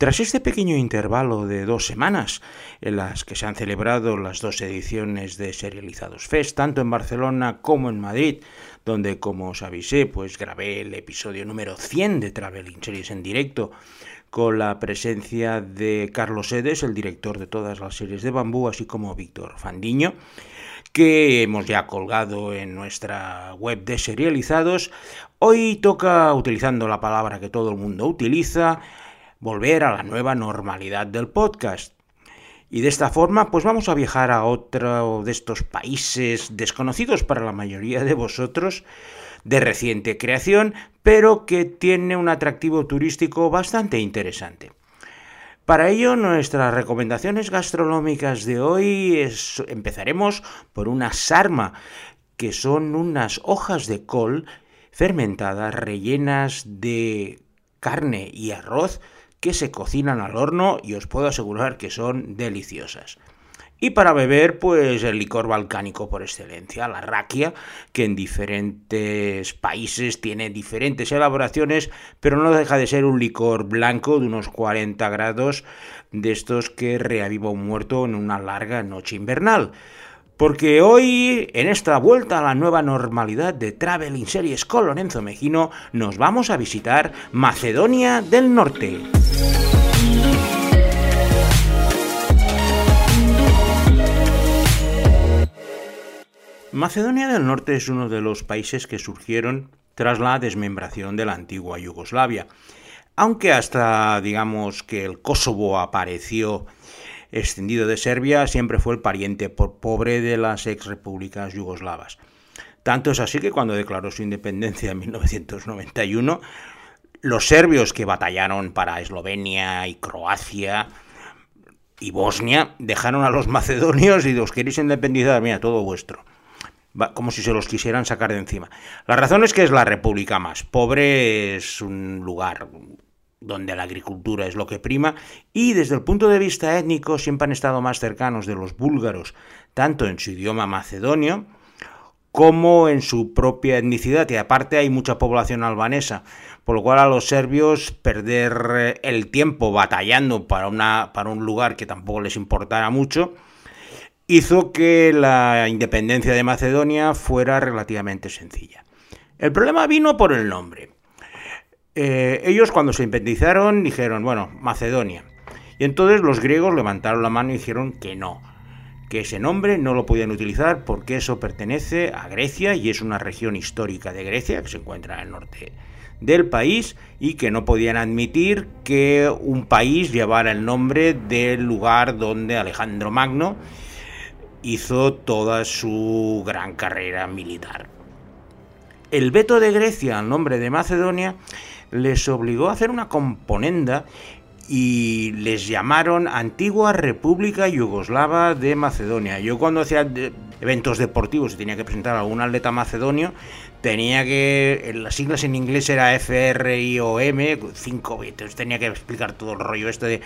Tras este pequeño intervalo de dos semanas, en las que se han celebrado las dos ediciones de Serializados Fest, tanto en Barcelona como en Madrid, donde, como os avisé, pues grabé el episodio número 100 de Traveling Series en directo, con la presencia de Carlos Edes, el director de todas las series de Bambú, así como Víctor Fandiño, que hemos ya colgado en nuestra web de Serializados. Hoy toca, utilizando la palabra que todo el mundo utiliza, volver a la nueva normalidad del podcast. Y de esta forma, pues vamos a viajar a otro de estos países desconocidos para la mayoría de vosotros, de reciente creación, pero que tiene un atractivo turístico bastante interesante. Para ello, nuestras recomendaciones gastronómicas de hoy empezaremos por una sarma, que son unas hojas de col fermentadas rellenas de carne y arroz que se cocinan al horno y os puedo asegurar que son deliciosas. Y para beber, pues el licor balcánico por excelencia, la raquia, que en diferentes países tiene diferentes elaboraciones, pero no deja de ser un licor blanco de unos 40 grados, de estos que reaviva un muerto en una larga noche invernal. Porque hoy, en esta vuelta a la nueva normalidad de Traveling Series con Lorenzo Mejino, nos vamos a visitar Macedonia del Norte. Macedonia del Norte es uno de los países que surgieron tras la desmembración de la antigua Yugoslavia. Aunque hasta, digamos, que el Kosovo apareció extendido de Serbia, siempre fue el pariente pobre de las ex repúblicas yugoslavas. Tanto es así que cuando declaró su independencia en 1991, los serbios que batallaron para Eslovenia y Croacia y Bosnia dejaron a los macedonios y los queréis independizar, mira, todo vuestro. Como si se los quisieran sacar de encima. La razón es que es la república más pobre, es un lugar donde la agricultura es lo que prima, y desde el punto de vista étnico siempre han estado más cercanos de los búlgaros, tanto en su idioma macedonio como en su propia etnicidad, y aparte hay mucha población albanesa, por lo cual a los serbios perder eh, el tiempo batallando para, una, para un lugar que tampoco les importara mucho, hizo que la independencia de Macedonia fuera relativamente sencilla. El problema vino por el nombre. Eh, ellos cuando se independizaron dijeron, bueno, Macedonia. Y entonces los griegos levantaron la mano y dijeron que no, que ese nombre no lo podían utilizar porque eso pertenece a Grecia y es una región histórica de Grecia que se encuentra en el norte del país y que no podían admitir que un país llevara el nombre del lugar donde Alejandro Magno hizo toda su gran carrera militar. El veto de Grecia al nombre de Macedonia les obligó a hacer una componenda y les llamaron Antigua República Yugoslava de Macedonia. Yo cuando hacía eventos deportivos y tenía que presentar a algún atleta macedonio, tenía que, las siglas en inglés era M 5 veces, tenía que explicar todo el rollo este de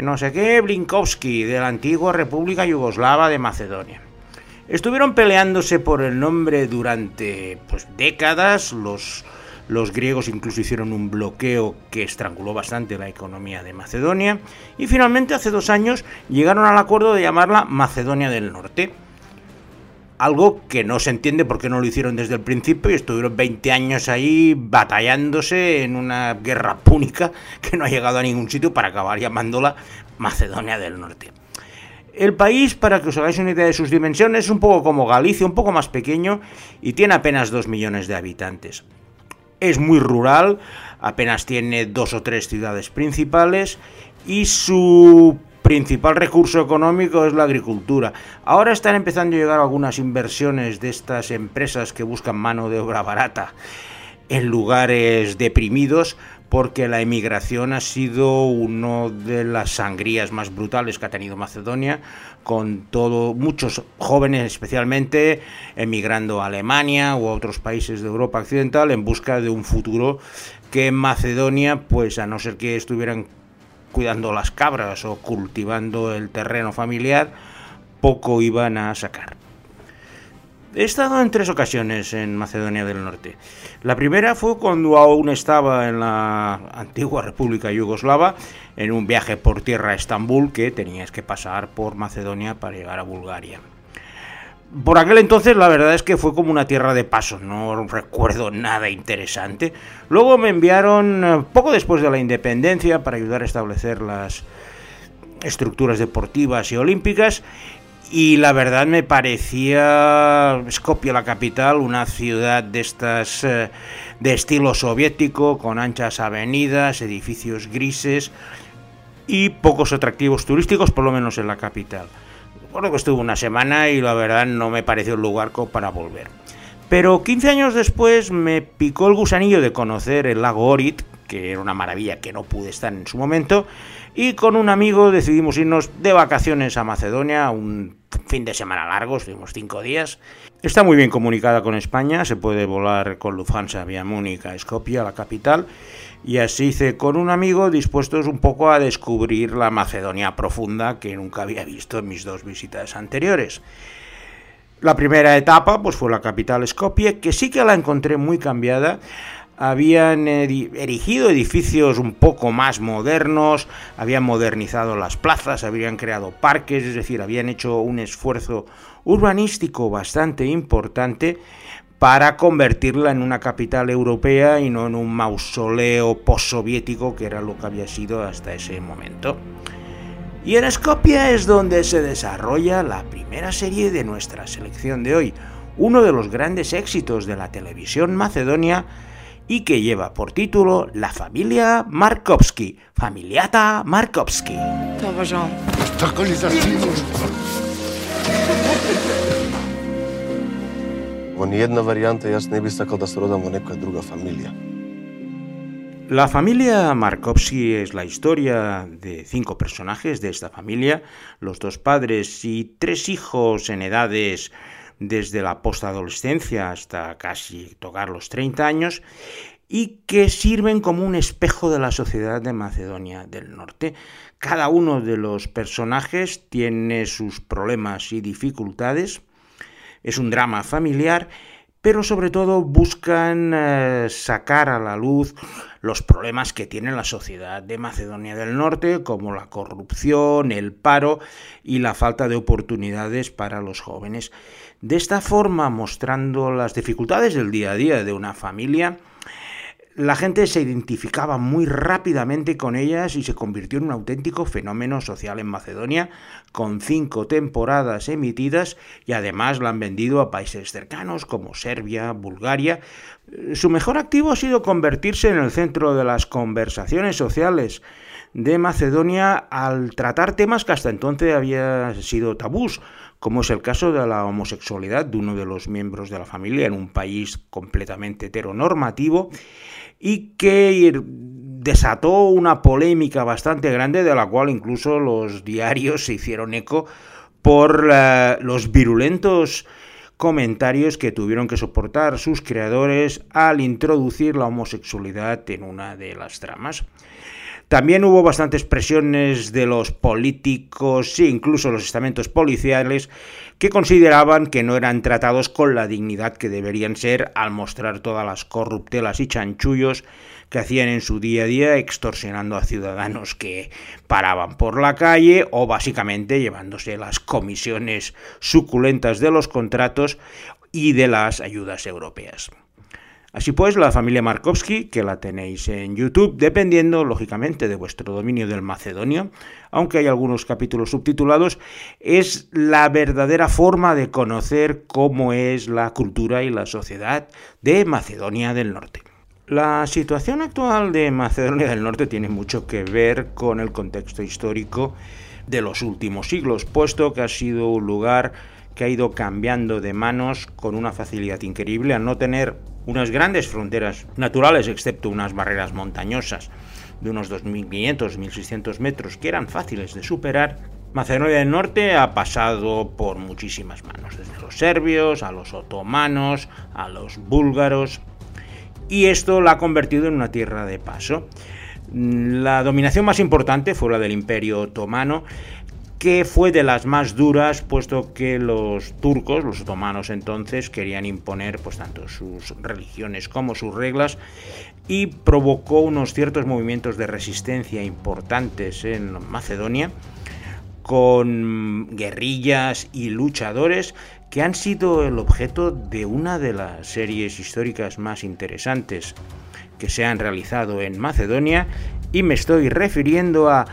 no sé qué, Blinkowski, de la Antigua República Yugoslava de Macedonia. Estuvieron peleándose por el nombre durante pues, décadas, los los griegos incluso hicieron un bloqueo que estranguló bastante la economía de Macedonia y finalmente hace dos años llegaron al acuerdo de llamarla Macedonia del Norte. Algo que no se entiende por qué no lo hicieron desde el principio y estuvieron 20 años ahí batallándose en una guerra púnica que no ha llegado a ningún sitio para acabar llamándola Macedonia del Norte. El país, para que os hagáis una idea de sus dimensiones, es un poco como Galicia, un poco más pequeño y tiene apenas 2 millones de habitantes es muy rural, apenas tiene dos o tres ciudades principales y su principal recurso económico es la agricultura. Ahora están empezando a llegar algunas inversiones de estas empresas que buscan mano de obra barata en lugares deprimidos porque la emigración ha sido una de las sangrías más brutales que ha tenido Macedonia, con todo muchos jóvenes especialmente emigrando a Alemania o a otros países de Europa occidental en busca de un futuro que en Macedonia, pues a no ser que estuvieran cuidando las cabras o cultivando el terreno familiar, poco iban a sacar. He estado en tres ocasiones en Macedonia del Norte. La primera fue cuando aún estaba en la antigua República Yugoslava, en un viaje por tierra a Estambul que tenías que pasar por Macedonia para llegar a Bulgaria. Por aquel entonces la verdad es que fue como una tierra de paso, no recuerdo nada interesante. Luego me enviaron eh, poco después de la independencia para ayudar a establecer las estructuras deportivas y olímpicas y la verdad me parecía Skopje la capital, una ciudad de estas eh, de estilo soviético, con anchas avenidas, edificios grises y pocos atractivos turísticos, por lo menos en la capital. Bueno, que estuve una semana y la verdad no me pareció un lugar para volver. Pero 15 años después me picó el gusanillo de conocer el lago Orit, que era una maravilla que no pude estar en su momento, y con un amigo decidimos irnos de vacaciones a Macedonia, un fin de semana largo, estuvimos cinco días. Está muy bien comunicada con España, se puede volar con Lufthansa vía Múnich a Skopje, la capital, y así hice con un amigo dispuestos un poco a descubrir la Macedonia profunda que nunca había visto en mis dos visitas anteriores. La primera etapa pues fue la capital Skopje, que sí que la encontré muy cambiada habían erigido edificios un poco más modernos, habían modernizado las plazas, habían creado parques, es decir, habían hecho un esfuerzo urbanístico bastante importante para convertirla en una capital europea y no en un mausoleo postsoviético que era lo que había sido hasta ese momento. Y en Skopje es donde se desarrolla la primera serie de nuestra selección de hoy, uno de los grandes éxitos de la televisión macedonia y que lleva por título La familia Markovsky, familiata Markovsky. La familia Markovsky es la historia de cinco personajes de esta familia, los dos padres y tres hijos en edades desde la postadolescencia hasta casi tocar los 30 años y que sirven como un espejo de la sociedad de Macedonia del Norte. Cada uno de los personajes tiene sus problemas y dificultades, es un drama familiar, pero sobre todo buscan eh, sacar a la luz los problemas que tiene la sociedad de Macedonia del Norte, como la corrupción, el paro y la falta de oportunidades para los jóvenes. De esta forma, mostrando las dificultades del día a día de una familia, la gente se identificaba muy rápidamente con ellas y se convirtió en un auténtico fenómeno social en Macedonia, con cinco temporadas emitidas y además la han vendido a países cercanos como Serbia, Bulgaria. Su mejor activo ha sido convertirse en el centro de las conversaciones sociales de Macedonia al tratar temas que hasta entonces habían sido tabús, como es el caso de la homosexualidad de uno de los miembros de la familia en un país completamente heteronormativo y que desató una polémica bastante grande de la cual incluso los diarios se hicieron eco por los virulentos comentarios que tuvieron que soportar sus creadores al introducir la homosexualidad en una de las tramas. También hubo bastantes presiones de los políticos e incluso los estamentos policiales que consideraban que no eran tratados con la dignidad que deberían ser al mostrar todas las corruptelas y chanchullos que hacían en su día a día extorsionando a ciudadanos que paraban por la calle o básicamente llevándose las comisiones suculentas de los contratos y de las ayudas europeas. Así pues, la familia Markovsky, que la tenéis en YouTube, dependiendo lógicamente de vuestro dominio del macedonio, aunque hay algunos capítulos subtitulados, es la verdadera forma de conocer cómo es la cultura y la sociedad de Macedonia del Norte. La situación actual de Macedonia del Norte tiene mucho que ver con el contexto histórico de los últimos siglos, puesto que ha sido un lugar que ha ido cambiando de manos con una facilidad increíble al no tener unas grandes fronteras naturales, excepto unas barreras montañosas de unos 2.500, 1.600 metros que eran fáciles de superar, Macedonia del Norte ha pasado por muchísimas manos, desde los serbios, a los otomanos, a los búlgaros, y esto la ha convertido en una tierra de paso. La dominación más importante fue la del Imperio Otomano, que fue de las más duras, puesto que los turcos, los otomanos entonces, querían imponer pues tanto sus religiones como sus reglas y provocó unos ciertos movimientos de resistencia importantes en Macedonia, con guerrillas y luchadores que han sido el objeto de una de las series históricas más interesantes que se han realizado en Macedonia y me estoy refiriendo a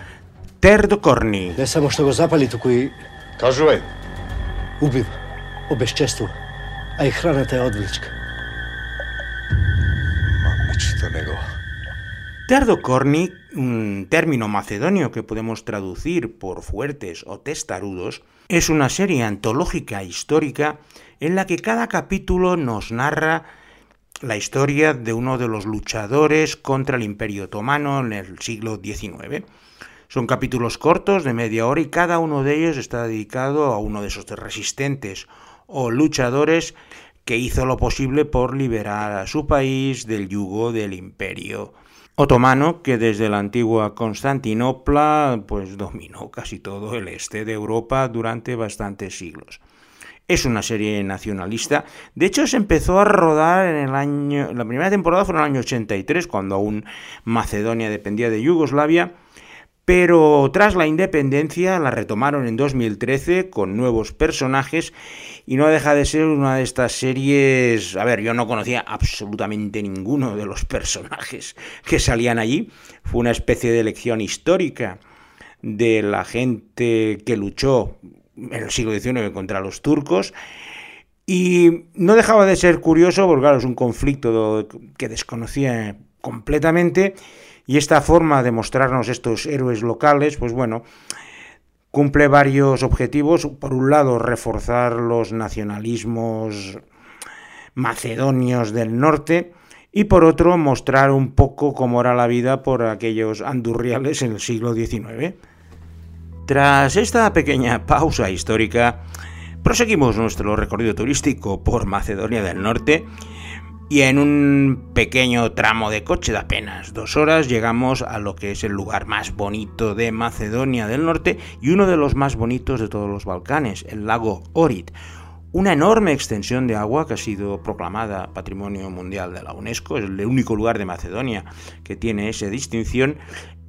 Terdokorni. Ne samo što ga zapalite koji... Kažu je. Ubiva, obeščestva, a i hrana ta je odvlička. Mamečito nego. Terdokorni, un término macedonio que podemos traducir por fuertes o testarudos, es una serie antológica histórica en la que cada capítulo nos narra la historia de uno de los luchadores contra el Imperio Otomano en el siglo XIX. Son capítulos cortos de media hora y cada uno de ellos está dedicado a uno de esos resistentes o luchadores que hizo lo posible por liberar a su país del yugo del imperio otomano que desde la antigua Constantinopla pues dominó casi todo el este de Europa durante bastantes siglos. Es una serie nacionalista. De hecho, se empezó a rodar en el año. La primera temporada fue en el año 83, cuando aún Macedonia dependía de Yugoslavia pero tras la independencia la retomaron en 2013 con nuevos personajes y no deja de ser una de estas series... A ver, yo no conocía absolutamente ninguno de los personajes que salían allí. Fue una especie de elección histórica de la gente que luchó en el siglo XIX contra los turcos. Y no dejaba de ser curioso, porque claro, es un conflicto que desconocía completamente y esta forma de mostrarnos estos héroes locales, pues bueno, cumple varios objetivos. Por un lado, reforzar los nacionalismos macedonios del norte y por otro, mostrar un poco cómo era la vida por aquellos andurriales en el siglo XIX. Tras esta pequeña pausa histórica, proseguimos nuestro recorrido turístico por Macedonia del Norte y en un pequeño tramo de coche de apenas dos horas llegamos a lo que es el lugar más bonito de Macedonia del Norte y uno de los más bonitos de todos los Balcanes, el lago Orit. Una enorme extensión de agua que ha sido proclamada Patrimonio Mundial de la UNESCO, es el único lugar de Macedonia que tiene esa distinción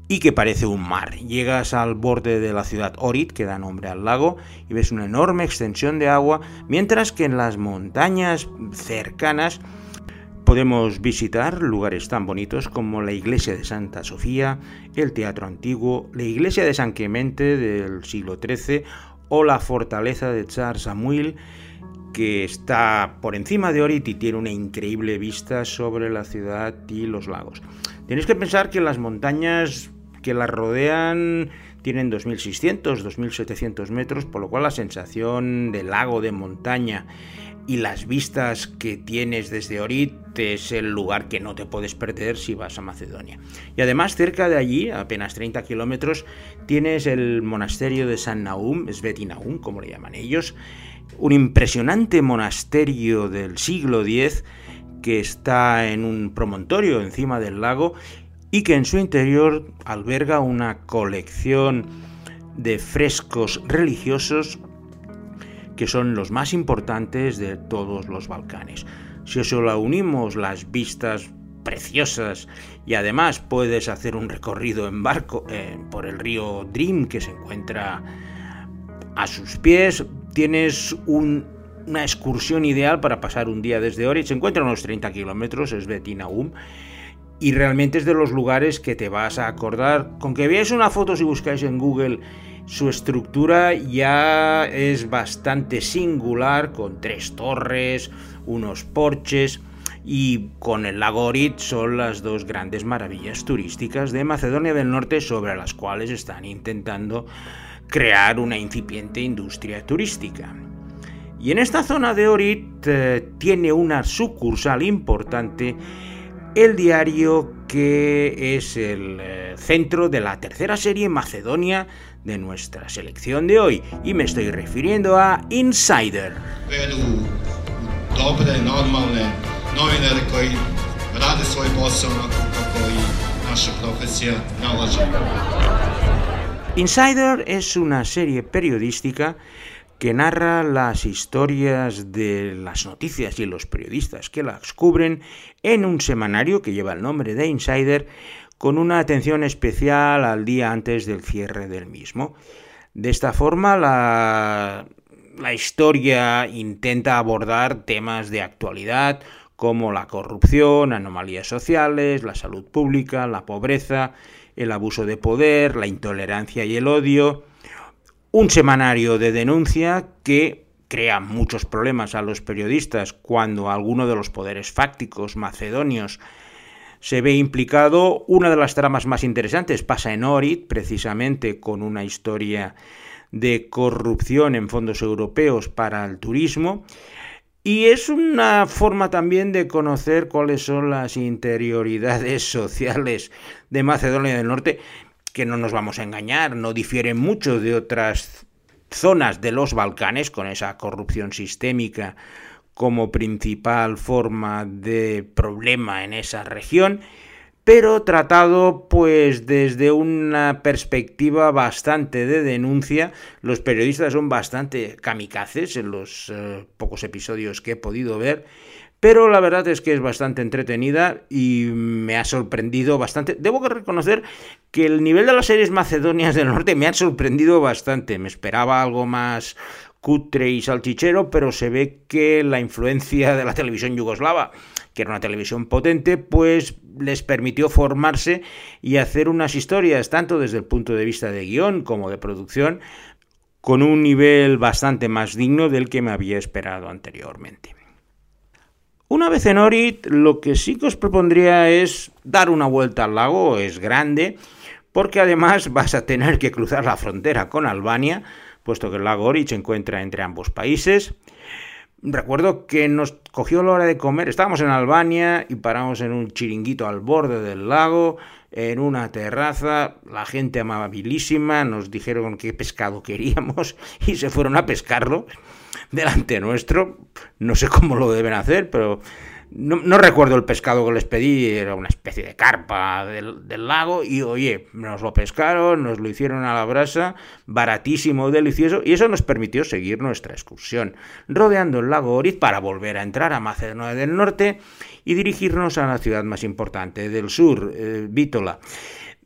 y que parece un mar. Llegas al borde de la ciudad Orit, que da nombre al lago, y ves una enorme extensión de agua, mientras que en las montañas cercanas Podemos visitar lugares tan bonitos como la iglesia de Santa Sofía, el Teatro Antiguo, la iglesia de San Clemente del siglo XIII o la fortaleza de Tsar Samuel, que está por encima de Orit y tiene una increíble vista sobre la ciudad y los lagos. Tenéis que pensar que las montañas que las rodean tienen 2.600, 2.700 metros, por lo cual la sensación de lago, de montaña y las vistas que tienes desde Orit es el lugar que no te puedes perder si vas a Macedonia. Y además cerca de allí, apenas 30 kilómetros, tienes el monasterio de San Naum, Sveti Naum, como le llaman ellos, un impresionante monasterio del siglo X que está en un promontorio encima del lago y que en su interior alberga una colección de frescos religiosos que son los más importantes de todos los Balcanes. Si eso la unimos las vistas preciosas y además puedes hacer un recorrido en barco eh, por el río Dream que se encuentra a sus pies, tienes una excursión ideal para pasar un día desde Ori. Se encuentra a unos 30 kilómetros, es Betinaum, y realmente es de los lugares que te vas a acordar. Con que veáis una foto si buscáis en Google su estructura ya es bastante singular, con tres torres, unos porches y con el lago Orit son las dos grandes maravillas turísticas de Macedonia del Norte sobre las cuales están intentando crear una incipiente industria turística. Y en esta zona de Orit eh, tiene una sucursal importante el diario que es el eh, centro de la tercera serie Macedonia de nuestra selección de hoy y me estoy refiriendo a Insider. Insider es una serie periodística que narra las historias de las noticias y los periodistas que las cubren en un semanario que lleva el nombre de Insider con una atención especial al día antes del cierre del mismo. De esta forma, la, la historia intenta abordar temas de actualidad como la corrupción, anomalías sociales, la salud pública, la pobreza, el abuso de poder, la intolerancia y el odio, un semanario de denuncia que crea muchos problemas a los periodistas cuando alguno de los poderes fácticos macedonios se ve implicado. Una de las tramas más interesantes pasa en Orit, precisamente con una historia de corrupción en fondos europeos para el turismo. Y es una forma también de conocer cuáles son las interioridades sociales de Macedonia del Norte, que no nos vamos a engañar, no difieren mucho de otras zonas de los Balcanes, con esa corrupción sistémica como principal forma de problema en esa región, pero tratado pues desde una perspectiva bastante de denuncia. Los periodistas son bastante kamikazes en los eh, pocos episodios que he podido ver, pero la verdad es que es bastante entretenida y me ha sorprendido bastante. Debo reconocer que el nivel de las series macedonias del norte me ha sorprendido bastante. Me esperaba algo más cutre y salchichero, pero se ve que la influencia de la televisión yugoslava que era una televisión potente, pues les permitió formarse y hacer unas historias, tanto desde el punto de vista de guion como de producción, con un nivel bastante más digno del que me había esperado anteriormente. Una vez en Orit, lo que sí que os propondría es dar una vuelta al lago, es grande, porque además vas a tener que cruzar la frontera con Albania, puesto que el lago Orit se encuentra entre ambos países. Recuerdo que nos cogió la hora de comer, estábamos en Albania y paramos en un chiringuito al borde del lago, en una terraza, la gente amabilísima, nos dijeron qué pescado queríamos y se fueron a pescarlo delante nuestro. No sé cómo lo deben hacer, pero no, recuerdo el pescado que les pedí, era una especie de carpa del, lago y oye, nos lo pescaron, nos lo hicieron a la brasa, baratísimo, delicioso y eso nos permitió seguir nuestra excursión, rodeando el lago Oriz para volver a entrar a Macedonia del Norte y dirigirnos a la ciudad más importante del sur, eh, Vítola.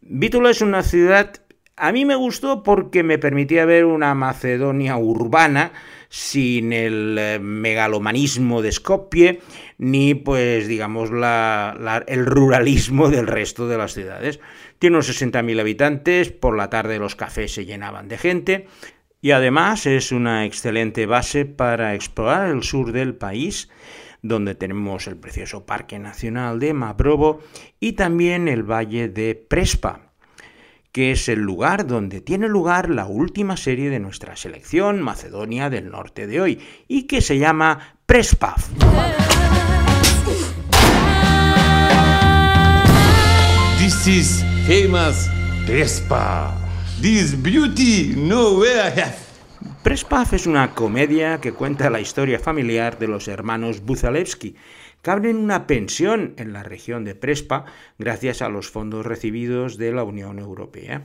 Vítola es una ciudad, a mí me gustó porque me permitía ver una Macedonia urbana, sin el eh, megalomanismo de Skopje, ni pues digamos el ruralismo del resto de las ciudades. Tiene unos 60.000 habitantes, por la tarde los cafés se llenaban de gente y además es una excelente base para explorar el sur del país donde tenemos el precioso Parque Nacional de Mabrovo y también el Valle de Prespa, que es el lugar donde tiene lugar la última serie de nuestra selección Macedonia del Norte de hoy y que se llama Prespav. This is famous Prespav. This beauty nowhere Prespav es una comedia que cuenta la historia familiar de los hermanos Buzalewski, en una pensión en la región de Prespa gracias a los fondos recibidos de la Unión Europea.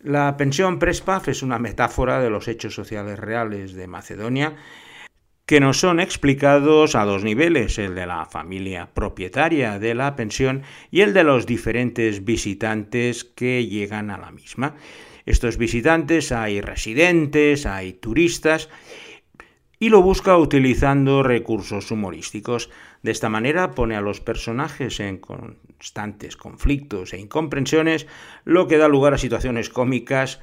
La pensión Prespa es una metáfora de los hechos sociales reales de Macedonia que nos son explicados a dos niveles, el de la familia propietaria de la pensión y el de los diferentes visitantes que llegan a la misma. Estos visitantes hay residentes, hay turistas, y lo busca utilizando recursos humorísticos. De esta manera pone a los personajes en constantes conflictos e incomprensiones, lo que da lugar a situaciones cómicas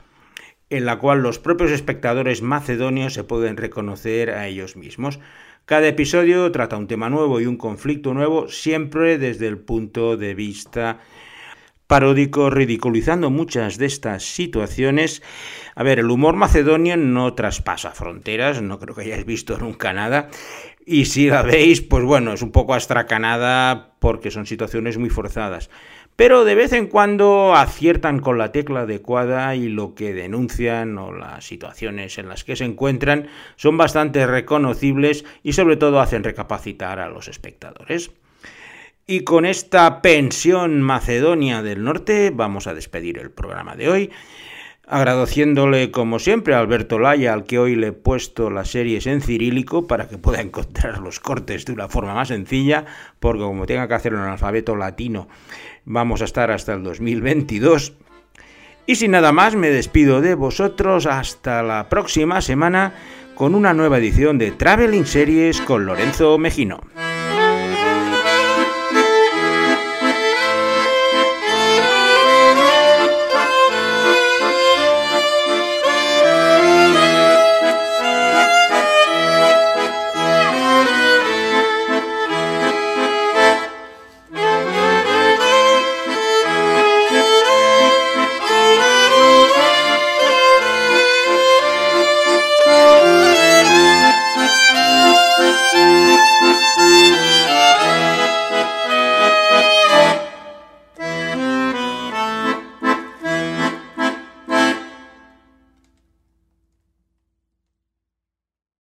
en la cual los propios espectadores macedonios se pueden reconocer a ellos mismos. Cada episodio trata un tema nuevo y un conflicto nuevo, siempre desde el punto de vista paródico, ridiculizando muchas de estas situaciones. A ver, el humor macedonio no traspasa fronteras, no creo que hayáis visto nunca nada. Y si la veis, pues bueno, es un poco astracanada porque son situaciones muy forzadas. Pero de vez en cuando aciertan con la tecla adecuada y lo que denuncian o las situaciones en las que se encuentran son bastante reconocibles y sobre todo hacen recapacitar a los espectadores. Y con esta pensión Macedonia del Norte vamos a despedir el programa de hoy. Agradeciéndole como siempre a Alberto Laya, al que hoy le he puesto las series en cirílico para que pueda encontrar los cortes de una forma más sencilla, porque como tenga que hacerlo en alfabeto latino, vamos a estar hasta el 2022. Y sin nada más, me despido de vosotros hasta la próxima semana con una nueva edición de Traveling Series con Lorenzo Mejino.